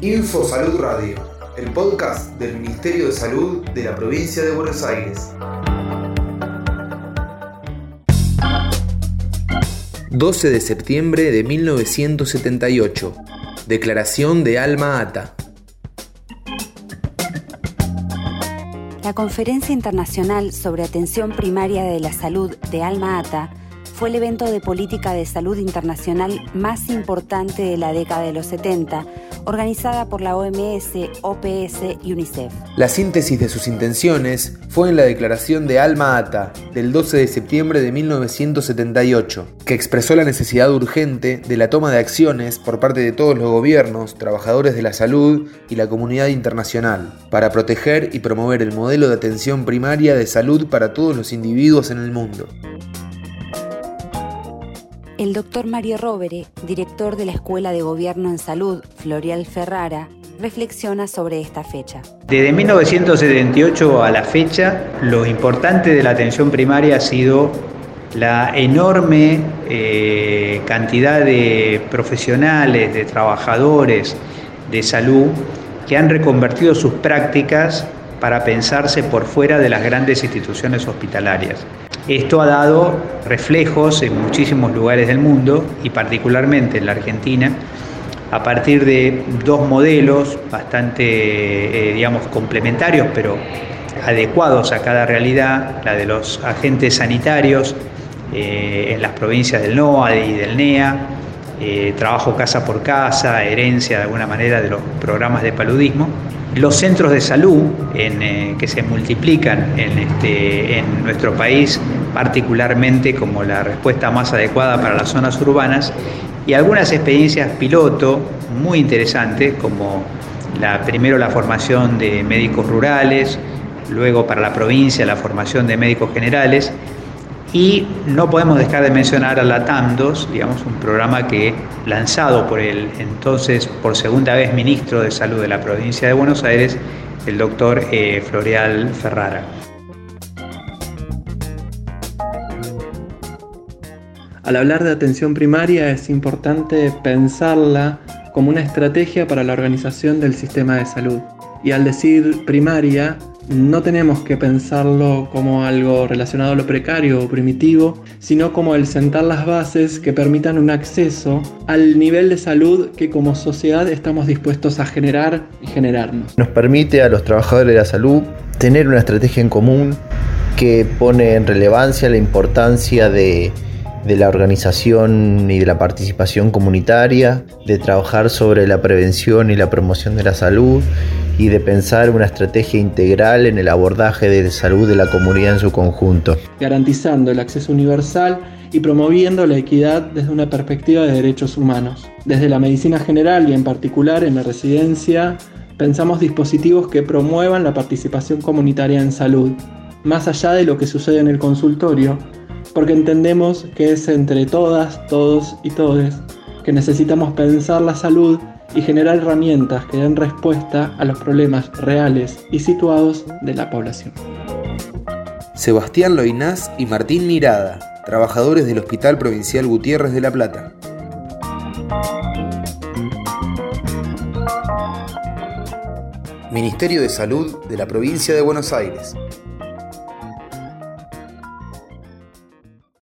Info Salud Radio, el podcast del Ministerio de Salud de la provincia de Buenos Aires. 12 de septiembre de 1978. Declaración de Alma Ata. La Conferencia Internacional sobre Atención Primaria de la Salud de Alma Ata fue el evento de política de salud internacional más importante de la década de los 70, organizada por la OMS, OPS y UNICEF. La síntesis de sus intenciones fue en la declaración de Alma Ata del 12 de septiembre de 1978, que expresó la necesidad urgente de la toma de acciones por parte de todos los gobiernos, trabajadores de la salud y la comunidad internacional para proteger y promover el modelo de atención primaria de salud para todos los individuos en el mundo el doctor Mario Rovere, director de la Escuela de Gobierno en Salud, Florial Ferrara, reflexiona sobre esta fecha. Desde 1978 a la fecha, lo importante de la atención primaria ha sido la enorme eh, cantidad de profesionales, de trabajadores de salud que han reconvertido sus prácticas para pensarse por fuera de las grandes instituciones hospitalarias. Esto ha dado reflejos en muchísimos lugares del mundo y particularmente en la Argentina a partir de dos modelos bastante, eh, digamos, complementarios, pero adecuados a cada realidad, la de los agentes sanitarios eh, en las provincias del NOA y del NEA, eh, trabajo casa por casa, herencia de alguna manera de los programas de paludismo, los centros de salud eh, que se multiplican en, este, en nuestro país, particularmente como la respuesta más adecuada para las zonas urbanas, y algunas experiencias piloto muy interesantes, como la, primero la formación de médicos rurales, luego para la provincia la formación de médicos generales, y no podemos dejar de mencionar a la TAM2, digamos, un programa que lanzado por el entonces por segunda vez ministro de Salud de la provincia de Buenos Aires, el doctor eh, Floreal Ferrara. Al hablar de atención primaria es importante pensarla como una estrategia para la organización del sistema de salud. Y al decir primaria, no tenemos que pensarlo como algo relacionado a lo precario o primitivo, sino como el sentar las bases que permitan un acceso al nivel de salud que como sociedad estamos dispuestos a generar y generarnos. Nos permite a los trabajadores de la salud tener una estrategia en común que pone en relevancia la importancia de, de la organización y de la participación comunitaria, de trabajar sobre la prevención y la promoción de la salud y de pensar una estrategia integral en el abordaje de salud de la comunidad en su conjunto. Garantizando el acceso universal y promoviendo la equidad desde una perspectiva de derechos humanos. Desde la medicina general y en particular en la residencia, pensamos dispositivos que promuevan la participación comunitaria en salud, más allá de lo que sucede en el consultorio, porque entendemos que es entre todas, todos y todes que necesitamos pensar la salud y generar herramientas que den respuesta a los problemas reales y situados de la población. Sebastián Loinás y Martín Mirada, trabajadores del Hospital Provincial Gutiérrez de La Plata. Ministerio de Salud de la Provincia de Buenos Aires.